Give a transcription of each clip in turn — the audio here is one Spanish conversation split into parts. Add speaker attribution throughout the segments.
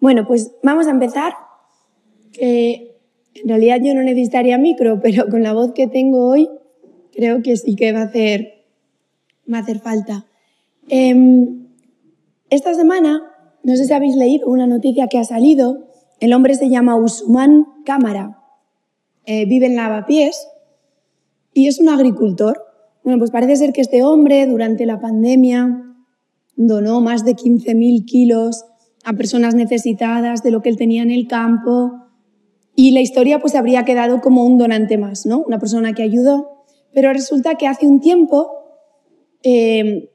Speaker 1: Bueno, pues vamos a empezar. Que en realidad yo no necesitaría micro, pero con la voz que tengo hoy creo que sí que va a hacer, va a hacer falta. Em, esta semana, no sé si habéis leído una noticia que ha salido. El hombre se llama Usman Cámara. Eh, vive en Lavapiés y es un agricultor. Bueno, pues parece ser que este hombre durante la pandemia donó más de 15.000 kilos a personas necesitadas de lo que él tenía en el campo. Y la historia pues habría quedado como un donante más, ¿no? Una persona que ayudó. Pero resulta que hace un tiempo eh,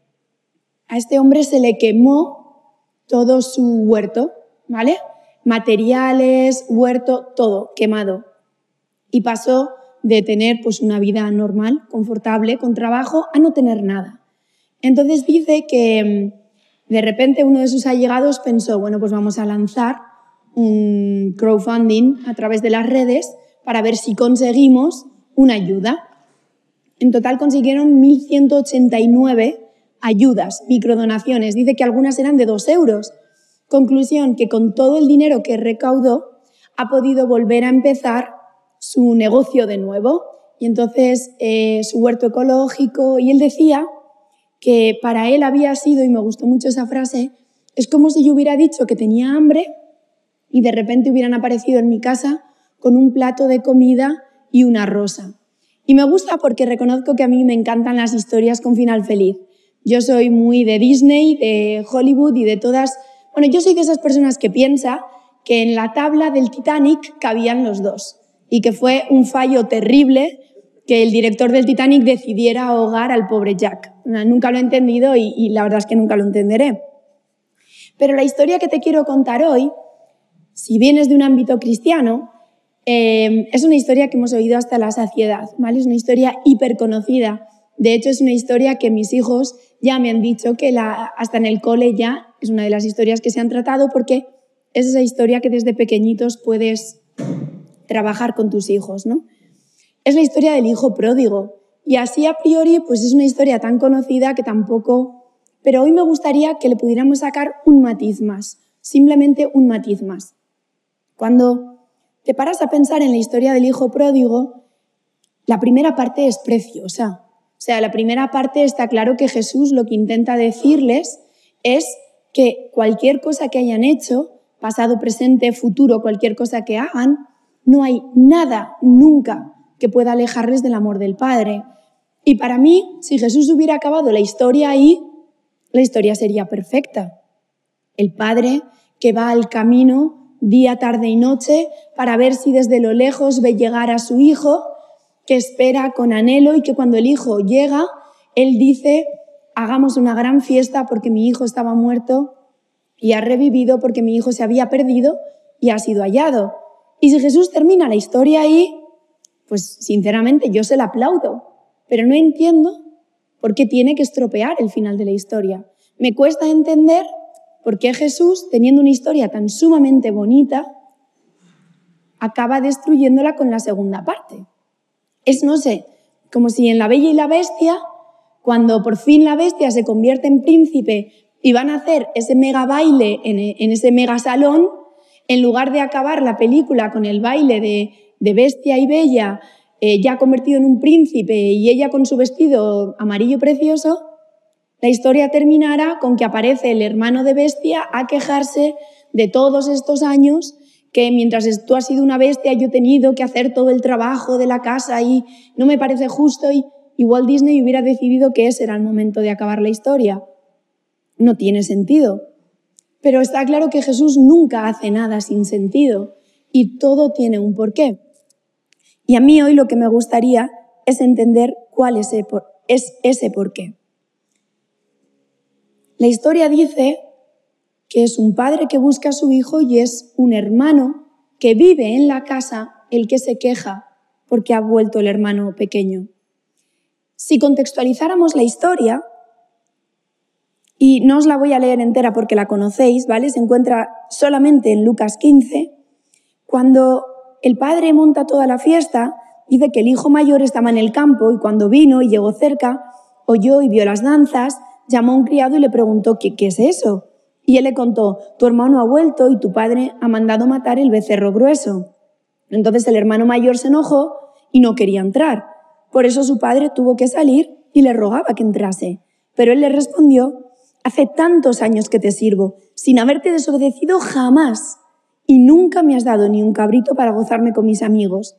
Speaker 1: a este hombre se le quemó todo su huerto, ¿vale? Materiales, huerto, todo quemado. Y pasó de tener pues una vida normal, confortable, con trabajo, a no tener nada. Entonces dice que de repente uno de sus allegados pensó, bueno, pues vamos a lanzar un crowdfunding a través de las redes para ver si conseguimos una ayuda. En total consiguieron 1.189 ayudas, microdonaciones. Dice que algunas eran de 2 euros. Conclusión, que con todo el dinero que recaudó ha podido volver a empezar su negocio de nuevo. Y entonces eh, su huerto ecológico, y él decía que para él había sido, y me gustó mucho esa frase, es como si yo hubiera dicho que tenía hambre y de repente hubieran aparecido en mi casa con un plato de comida y una rosa. Y me gusta porque reconozco que a mí me encantan las historias con final feliz. Yo soy muy de Disney, de Hollywood y de todas... Bueno, yo soy de esas personas que piensa que en la tabla del Titanic cabían los dos y que fue un fallo terrible que el director del Titanic decidiera ahogar al pobre Jack. Nunca lo he entendido y, la verdad es que nunca lo entenderé. Pero la historia que te quiero contar hoy, si vienes de un ámbito cristiano, eh, es una historia que hemos oído hasta la saciedad, ¿vale? Es una historia hiperconocida. De hecho, es una historia que mis hijos ya me han dicho que la, hasta en el cole ya es una de las historias que se han tratado porque es esa historia que desde pequeñitos puedes trabajar con tus hijos, ¿no? Es la historia del hijo pródigo. Y así a priori, pues es una historia tan conocida que tampoco... Pero hoy me gustaría que le pudiéramos sacar un matiz más, simplemente un matiz más. Cuando te paras a pensar en la historia del hijo pródigo, la primera parte es preciosa. O sea, la primera parte está claro que Jesús lo que intenta decirles es que cualquier cosa que hayan hecho, pasado, presente, futuro, cualquier cosa que hagan, no hay nada nunca que pueda alejarles del amor del Padre. Y para mí, si Jesús hubiera acabado la historia ahí, la historia sería perfecta. El Padre que va al camino día, tarde y noche para ver si desde lo lejos ve llegar a su hijo, que espera con anhelo y que cuando el hijo llega, él dice, hagamos una gran fiesta porque mi hijo estaba muerto y ha revivido porque mi hijo se había perdido y ha sido hallado. Y si Jesús termina la historia ahí, pues sinceramente yo se la aplaudo, pero no entiendo por qué tiene que estropear el final de la historia. Me cuesta entender por qué Jesús, teniendo una historia tan sumamente bonita, acaba destruyéndola con la segunda parte. Es, no sé, como si en La Bella y la Bestia, cuando por fin la bestia se convierte en príncipe y van a hacer ese mega baile en, ese mega salón, en lugar de acabar la película con el baile de de bestia y bella, eh, ya convertido en un príncipe y ella con su vestido amarillo precioso, la historia terminará con que aparece el hermano de bestia a quejarse de todos estos años que mientras tú has sido una bestia yo he tenido que hacer todo el trabajo de la casa y no me parece justo y, y Walt Disney hubiera decidido que ese era el momento de acabar la historia. No tiene sentido. Pero está claro que Jesús nunca hace nada sin sentido y todo tiene un porqué. Y a mí hoy lo que me gustaría es entender cuál es ese por qué. La historia dice que es un padre que busca a su hijo y es un hermano que vive en la casa el que se queja porque ha vuelto el hermano pequeño. Si contextualizáramos la historia, y no os la voy a leer entera porque la conocéis, ¿vale? Se encuentra solamente en Lucas 15, cuando el padre monta toda la fiesta, dice que el hijo mayor estaba en el campo y cuando vino y llegó cerca, oyó y vio las danzas, llamó a un criado y le preguntó ¿qué, qué es eso? Y él le contó, tu hermano ha vuelto y tu padre ha mandado matar el becerro grueso. Entonces el hermano mayor se enojó y no quería entrar. Por eso su padre tuvo que salir y le rogaba que entrase. Pero él le respondió, hace tantos años que te sirvo, sin haberte desobedecido jamás, y nunca me has dado ni un cabrito para gozarme con mis amigos.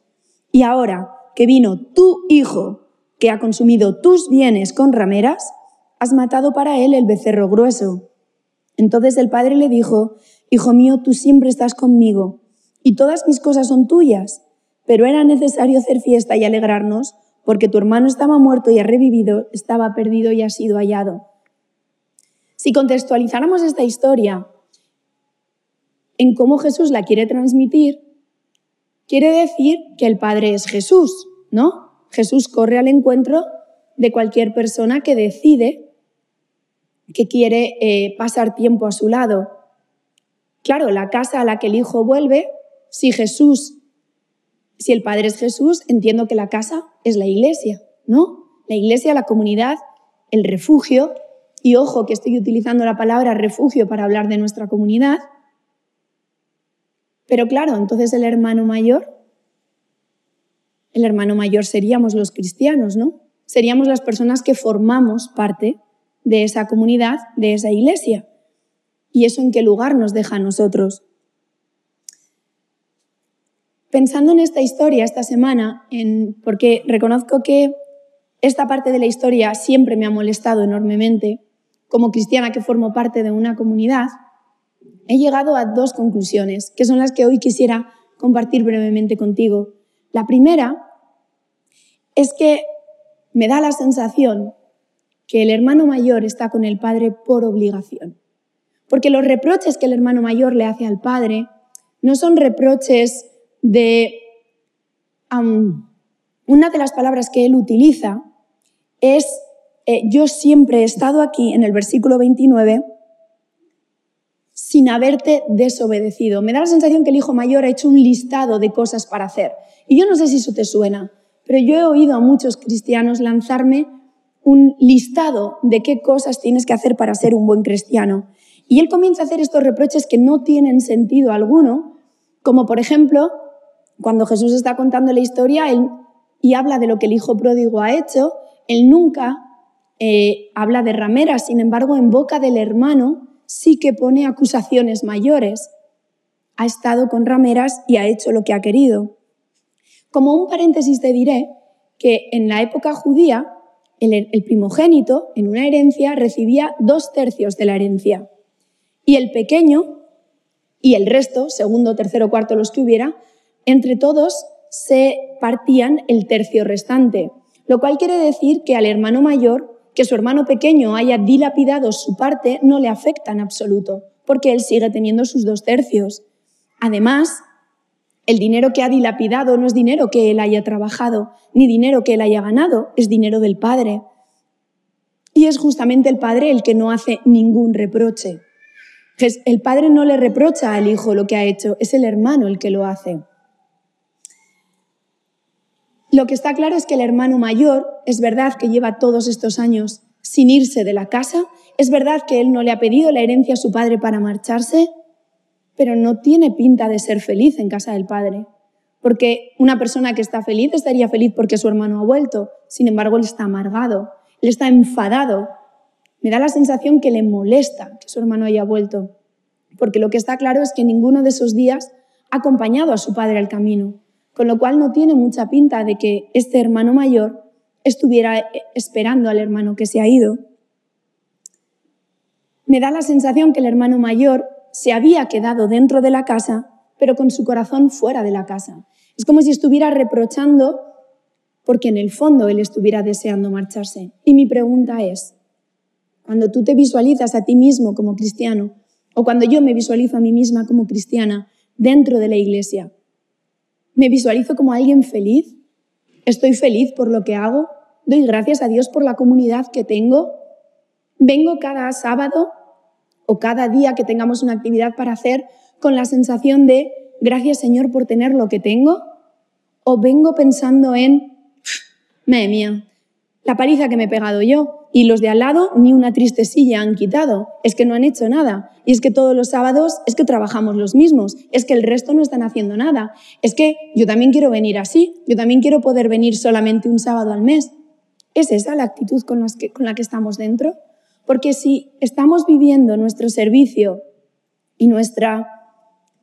Speaker 1: Y ahora que vino tu hijo, que ha consumido tus bienes con rameras, has matado para él el becerro grueso. Entonces el padre le dijo, Hijo mío, tú siempre estás conmigo, y todas mis cosas son tuyas, pero era necesario hacer fiesta y alegrarnos, porque tu hermano estaba muerto y ha revivido, estaba perdido y ha sido hallado. Si contextualizáramos esta historia en cómo Jesús la quiere transmitir, quiere decir que el Padre es Jesús, ¿no? Jesús corre al encuentro de cualquier persona que decide que quiere eh, pasar tiempo a su lado. Claro, la casa a la que el Hijo vuelve, si Jesús, si el Padre es Jesús, entiendo que la casa es la iglesia, ¿no? La iglesia, la comunidad, el refugio, y ojo que estoy utilizando la palabra refugio para hablar de nuestra comunidad. Pero claro, entonces el hermano mayor, el hermano mayor seríamos los cristianos, ¿no? Seríamos las personas que formamos parte de esa comunidad, de esa iglesia. ¿Y eso en qué lugar nos deja a nosotros? Pensando en esta historia esta semana, en, porque reconozco que esta parte de la historia siempre me ha molestado enormemente, como cristiana que formo parte de una comunidad, he llegado a dos conclusiones, que son las que hoy quisiera compartir brevemente contigo. La primera es que me da la sensación que el hermano mayor está con el padre por obligación. Porque los reproches que el hermano mayor le hace al padre no son reproches de... una de las palabras que él utiliza es eh, yo siempre he estado aquí en el versículo 29 sin haberte desobedecido. Me da la sensación que el hijo mayor ha hecho un listado de cosas para hacer. Y yo no sé si eso te suena, pero yo he oído a muchos cristianos lanzarme un listado de qué cosas tienes que hacer para ser un buen cristiano. Y él comienza a hacer estos reproches que no tienen sentido alguno, como por ejemplo, cuando Jesús está contando la historia y habla de lo que el hijo pródigo ha hecho, él nunca eh, habla de rameras, sin embargo, en boca del hermano sí que pone acusaciones mayores. Ha estado con rameras y ha hecho lo que ha querido. Como un paréntesis te diré que en la época judía, el, primogénito en una herencia recibía dos tercios de la herencia y el pequeño y el resto, segundo, tercero, cuarto, los que hubiera, entre todos se partían el tercio restante, lo cual quiere decir que al hermano mayor que su hermano pequeño haya dilapidado su parte no le afecta en absoluto, porque él sigue teniendo sus dos tercios. Además, el dinero que ha dilapidado no es dinero que él haya trabajado, ni dinero que él haya ganado, es dinero del Padre. Y es justamente el Padre el que no hace ningún reproche. El Padre no le reprocha al Hijo lo que ha hecho, es el hermano el que lo hace. Lo que está claro es que el hermano mayor es verdad que lleva todos estos años sin irse de la casa, es verdad que él no le ha pedido la herencia a su padre para marcharse, pero no tiene pinta de ser feliz en casa del padre. Porque una persona que está feliz estaría feliz porque su hermano ha vuelto, sin embargo él está amargado, él está enfadado. Me da la sensación que le molesta que su hermano haya vuelto, porque lo que está claro es que ninguno de esos días ha acompañado a su padre al camino con lo cual no tiene mucha pinta de que este hermano mayor estuviera esperando al hermano que se ha ido. Me da la sensación que el hermano mayor se había quedado dentro de la casa, pero con su corazón fuera de la casa. Es como si estuviera reprochando porque en el fondo él estuviera deseando marcharse. Y mi pregunta es, cuando tú te visualizas a ti mismo como cristiano, o cuando yo me visualizo a mí misma como cristiana dentro de la iglesia, me visualizo como alguien feliz. Estoy feliz por lo que hago. Doy gracias a Dios por la comunidad que tengo. Vengo cada sábado o cada día que tengamos una actividad para hacer con la sensación de gracias Señor por tener lo que tengo. O vengo pensando en, madre mía, la paliza que me he pegado yo. Y los de al lado ni una triste silla han quitado. Es que no han hecho nada. Y es que todos los sábados es que trabajamos los mismos. Es que el resto no están haciendo nada. Es que yo también quiero venir así. Yo también quiero poder venir solamente un sábado al mes. ¿Es esa la actitud con, con la que estamos dentro? Porque si estamos viviendo nuestro servicio y nuestra,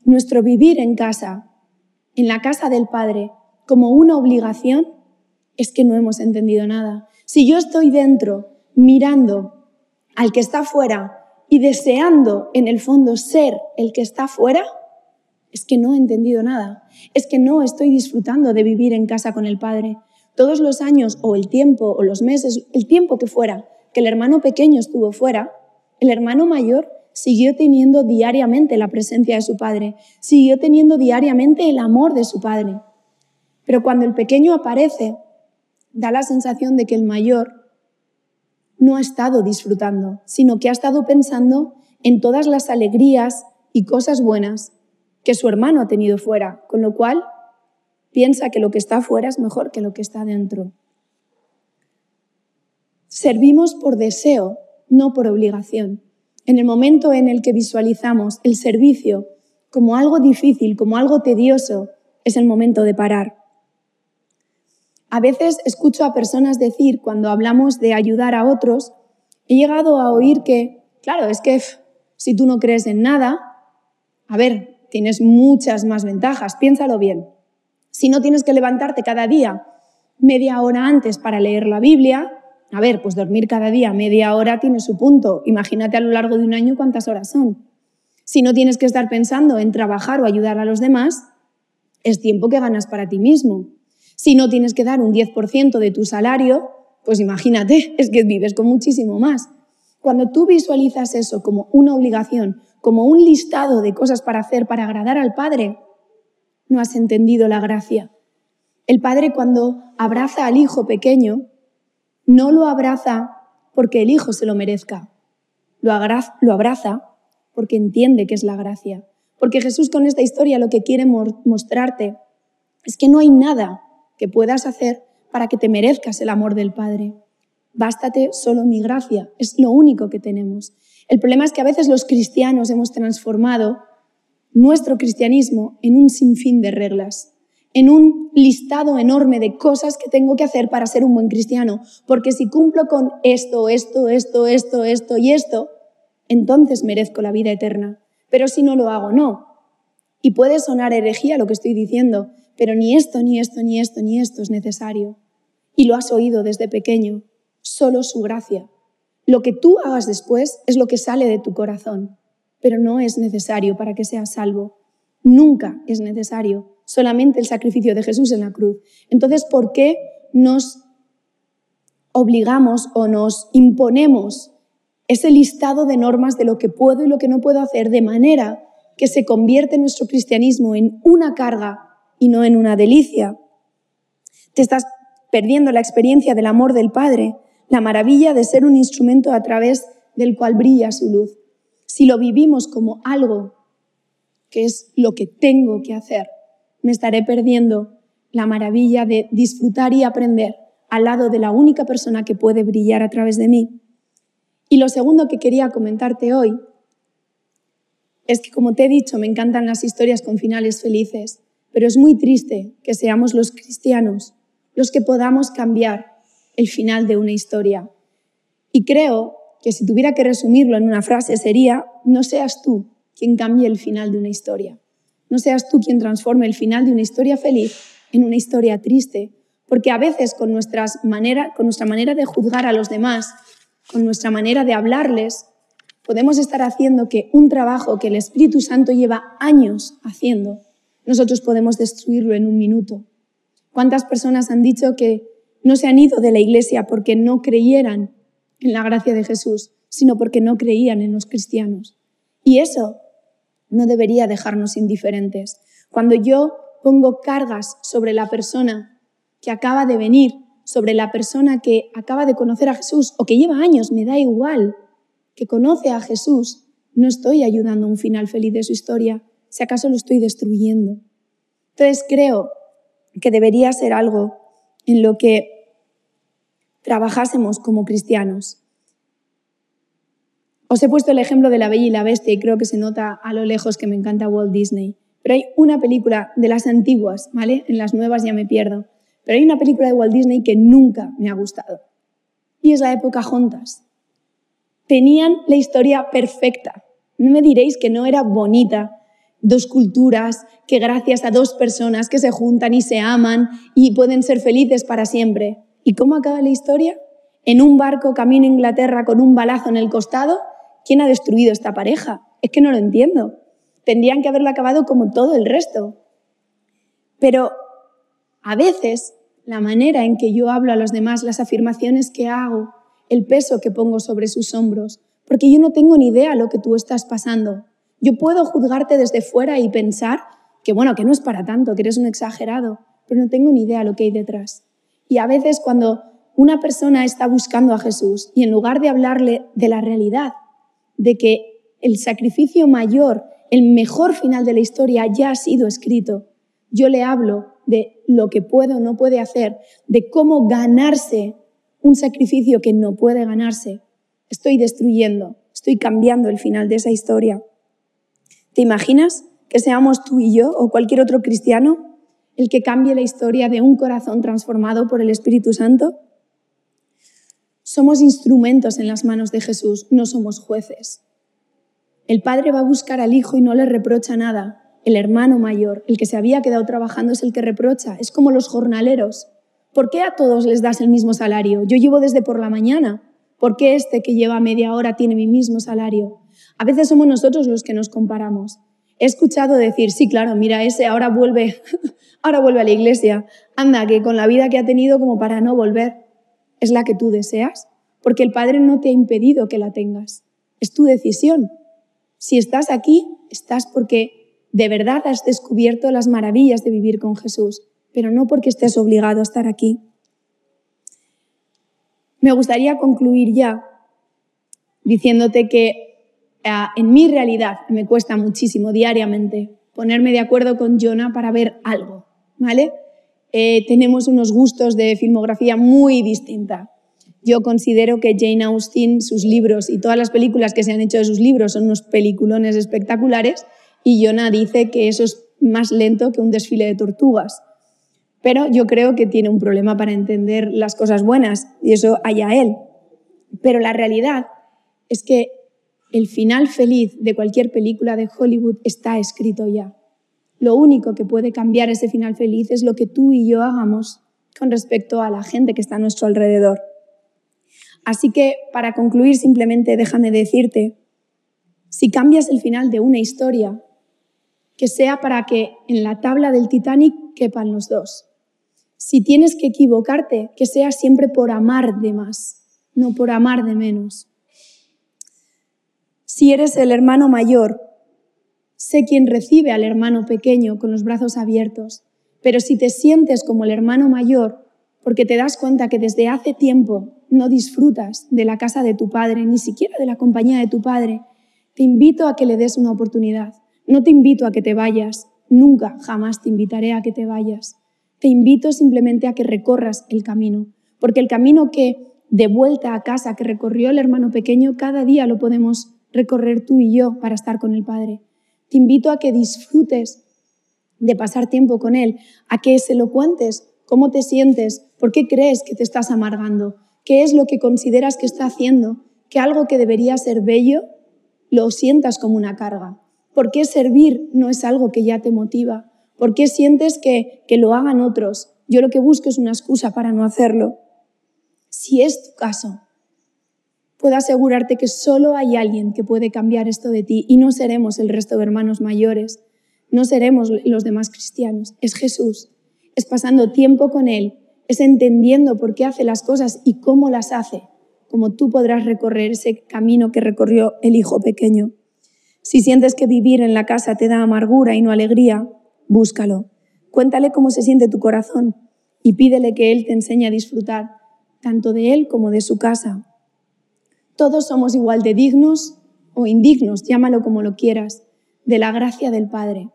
Speaker 1: nuestro vivir en casa, en la casa del Padre, como una obligación, es que no hemos entendido nada. Si yo estoy dentro mirando al que está fuera y deseando en el fondo ser el que está fuera, es que no he entendido nada. Es que no estoy disfrutando de vivir en casa con el Padre. Todos los años o el tiempo o los meses, el tiempo que fuera, que el hermano pequeño estuvo fuera, el hermano mayor siguió teniendo diariamente la presencia de su padre, siguió teniendo diariamente el amor de su padre. Pero cuando el pequeño aparece, da la sensación de que el mayor no ha estado disfrutando, sino que ha estado pensando en todas las alegrías y cosas buenas que su hermano ha tenido fuera, con lo cual piensa que lo que está fuera es mejor que lo que está dentro. Servimos por deseo, no por obligación. En el momento en el que visualizamos el servicio como algo difícil, como algo tedioso, es el momento de parar. A veces escucho a personas decir, cuando hablamos de ayudar a otros, he llegado a oír que, claro, es que si tú no crees en nada, a ver, tienes muchas más ventajas, piénsalo bien. Si no tienes que levantarte cada día media hora antes para leer la Biblia, a ver, pues dormir cada día media hora tiene su punto. Imagínate a lo largo de un año cuántas horas son. Si no tienes que estar pensando en trabajar o ayudar a los demás, es tiempo que ganas para ti mismo. Si no tienes que dar un 10% de tu salario, pues imagínate, es que vives con muchísimo más. Cuando tú visualizas eso como una obligación, como un listado de cosas para hacer para agradar al Padre, no has entendido la gracia. El Padre cuando abraza al Hijo pequeño, no lo abraza porque el Hijo se lo merezca, lo abraza porque entiende que es la gracia. Porque Jesús con esta historia lo que quiere mostrarte es que no hay nada que puedas hacer para que te merezcas el amor del Padre. Bástate solo mi gracia, es lo único que tenemos. El problema es que a veces los cristianos hemos transformado nuestro cristianismo en un sinfín de reglas, en un listado enorme de cosas que tengo que hacer para ser un buen cristiano, porque si cumplo con esto, esto, esto, esto, esto y esto, entonces merezco la vida eterna. Pero si no lo hago, no. Y puede sonar herejía lo que estoy diciendo, pero ni esto, ni esto, ni esto, ni esto es necesario. Y lo has oído desde pequeño, solo su gracia. Lo que tú hagas después es lo que sale de tu corazón, pero no es necesario para que seas salvo. Nunca es necesario, solamente el sacrificio de Jesús en la cruz. Entonces, ¿por qué nos obligamos o nos imponemos ese listado de normas de lo que puedo y lo que no puedo hacer de manera que se convierte nuestro cristianismo en una carga y no en una delicia. Te estás perdiendo la experiencia del amor del Padre, la maravilla de ser un instrumento a través del cual brilla su luz. Si lo vivimos como algo que es lo que tengo que hacer, me estaré perdiendo la maravilla de disfrutar y aprender al lado de la única persona que puede brillar a través de mí. Y lo segundo que quería comentarte hoy es que, como te he dicho, me encantan las historias con finales felices. Pero es muy triste que seamos los cristianos los que podamos cambiar el final de una historia. Y creo que si tuviera que resumirlo en una frase sería, no seas tú quien cambie el final de una historia. No seas tú quien transforme el final de una historia feliz en una historia triste. Porque a veces con, nuestras manera, con nuestra manera de juzgar a los demás, con nuestra manera de hablarles, podemos estar haciendo que un trabajo que el Espíritu Santo lleva años haciendo nosotros podemos destruirlo en un minuto. ¿Cuántas personas han dicho que no se han ido de la iglesia porque no creyeran en la gracia de Jesús, sino porque no creían en los cristianos? Y eso no debería dejarnos indiferentes. Cuando yo pongo cargas sobre la persona que acaba de venir, sobre la persona que acaba de conocer a Jesús o que lleva años, me da igual, que conoce a Jesús, no estoy ayudando a un final feliz de su historia, si acaso lo estoy destruyendo. Entonces creo que debería ser algo en lo que trabajásemos como cristianos. Os he puesto el ejemplo de La Bella y la Bestia y creo que se nota a lo lejos que me encanta Walt Disney. Pero hay una película de las antiguas, ¿vale? En las nuevas ya me pierdo. Pero hay una película de Walt Disney que nunca me ha gustado. Y es la época Juntas. Tenían la historia perfecta. No me diréis que no era bonita. Dos culturas que gracias a dos personas que se juntan y se aman y pueden ser felices para siempre. ¿Y cómo acaba la historia? En un barco camino a Inglaterra con un balazo en el costado. ¿Quién ha destruido esta pareja? Es que no lo entiendo. Tendrían que haberla acabado como todo el resto. Pero a veces la manera en que yo hablo a los demás, las afirmaciones que hago, el peso que pongo sobre sus hombros, porque yo no tengo ni idea lo que tú estás pasando. Yo puedo juzgarte desde fuera y pensar que bueno, que no es para tanto, que eres un exagerado, pero no tengo ni idea lo que hay detrás. Y a veces cuando una persona está buscando a Jesús y en lugar de hablarle de la realidad, de que el sacrificio mayor, el mejor final de la historia ya ha sido escrito, yo le hablo de lo que puede o no puede hacer, de cómo ganarse un sacrificio que no puede ganarse, estoy destruyendo, estoy cambiando el final de esa historia. ¿Te imaginas que seamos tú y yo o cualquier otro cristiano el que cambie la historia de un corazón transformado por el Espíritu Santo? Somos instrumentos en las manos de Jesús, no somos jueces. El Padre va a buscar al Hijo y no le reprocha nada, el hermano mayor, el que se había quedado trabajando, es el que reprocha. Es como los jornaleros. ¿Por qué a todos les das el mismo salario? Yo llevo desde por la mañana. ¿Por qué este que lleva media hora tiene mi mismo salario? A veces somos nosotros los que nos comparamos. He escuchado decir, sí, claro, mira, ese ahora vuelve, ahora vuelve a la iglesia. Anda, que con la vida que ha tenido como para no volver, es la que tú deseas, porque el Padre no te ha impedido que la tengas. Es tu decisión. Si estás aquí, estás porque de verdad has descubierto las maravillas de vivir con Jesús, pero no porque estés obligado a estar aquí. Me gustaría concluir ya diciéndote que en mi realidad me cuesta muchísimo diariamente ponerme de acuerdo con Jonah para ver algo, ¿vale? Eh, tenemos unos gustos de filmografía muy distinta. Yo considero que Jane Austen, sus libros y todas las películas que se han hecho de sus libros son unos peliculones espectaculares y Jonah dice que eso es más lento que un desfile de tortugas. Pero yo creo que tiene un problema para entender las cosas buenas y eso allá él. Pero la realidad es que el final feliz de cualquier película de Hollywood está escrito ya. Lo único que puede cambiar ese final feliz es lo que tú y yo hagamos con respecto a la gente que está a nuestro alrededor. Así que, para concluir, simplemente déjame decirte, si cambias el final de una historia, que sea para que en la tabla del Titanic quepan los dos. Si tienes que equivocarte, que sea siempre por amar de más, no por amar de menos. Si eres el hermano mayor, sé quien recibe al hermano pequeño con los brazos abiertos, pero si te sientes como el hermano mayor, porque te das cuenta que desde hace tiempo no disfrutas de la casa de tu padre, ni siquiera de la compañía de tu padre, te invito a que le des una oportunidad. No te invito a que te vayas, nunca, jamás te invitaré a que te vayas. Te invito simplemente a que recorras el camino, porque el camino que de vuelta a casa que recorrió el hermano pequeño, cada día lo podemos recorrer tú y yo para estar con el Padre. Te invito a que disfrutes de pasar tiempo con Él, a que se lo cuentes, cómo te sientes, por qué crees que te estás amargando, qué es lo que consideras que está haciendo, que algo que debería ser bello lo sientas como una carga. ¿Por qué servir no es algo que ya te motiva? ¿Por qué sientes que, que lo hagan otros? Yo lo que busco es una excusa para no hacerlo. Si es tu caso, puedo asegurarte que solo hay alguien que puede cambiar esto de ti y no seremos el resto de hermanos mayores, no seremos los demás cristianos, es Jesús. Es pasando tiempo con Él, es entendiendo por qué hace las cosas y cómo las hace, como tú podrás recorrer ese camino que recorrió el Hijo pequeño. Si sientes que vivir en la casa te da amargura y no alegría, búscalo. Cuéntale cómo se siente tu corazón y pídele que Él te enseñe a disfrutar tanto de Él como de su casa. Todos somos igual de dignos o indignos, llámalo como lo quieras, de la gracia del Padre.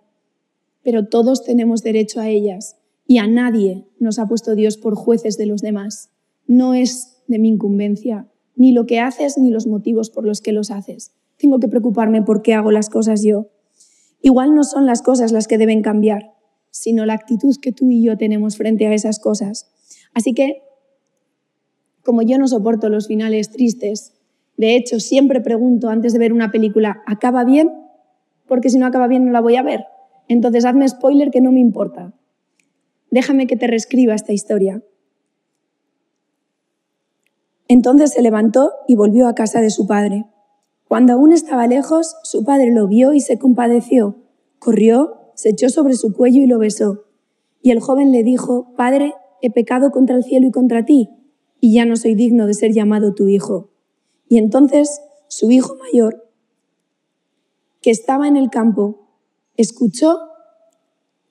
Speaker 1: Pero todos tenemos derecho a ellas y a nadie nos ha puesto Dios por jueces de los demás. No es de mi incumbencia, ni lo que haces ni los motivos por los que los haces. Tengo que preocuparme por qué hago las cosas yo. Igual no son las cosas las que deben cambiar, sino la actitud que tú y yo tenemos frente a esas cosas. Así que, como yo no soporto los finales tristes, de hecho siempre pregunto antes de ver una película, ¿acaba bien? Porque si no acaba bien no la voy a ver. Entonces hazme spoiler que no me importa. Déjame que te reescriba esta historia. Entonces se levantó y volvió a casa de su padre. Cuando aún estaba lejos, su padre lo vio y se compadeció. Corrió, se echó sobre su cuello y lo besó. Y el joven le dijo, Padre, he pecado contra el cielo y contra ti, y ya no soy digno de ser llamado tu hijo. Y entonces su hijo mayor, que estaba en el campo, escuchó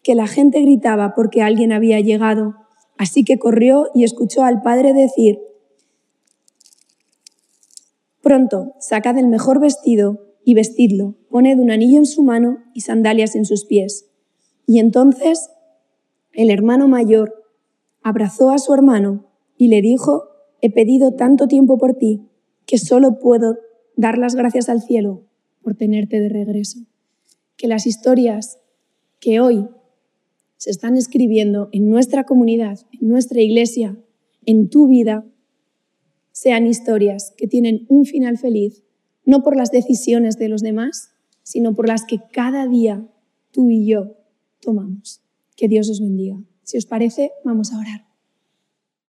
Speaker 1: que la gente gritaba porque alguien había llegado. Así que corrió y escuchó al padre decir, Pronto, sacad el mejor vestido y vestidlo, poned un anillo en su mano y sandalias en sus pies. Y entonces el hermano mayor abrazó a su hermano y le dijo, he pedido tanto tiempo por ti que solo puedo dar las gracias al cielo por tenerte de regreso. Que las historias que hoy se están escribiendo en nuestra comunidad, en nuestra iglesia, en tu vida, sean historias que tienen un final feliz, no por las decisiones de los demás, sino por las que cada día tú y yo tomamos. Que Dios os bendiga. Si os parece, vamos a orar.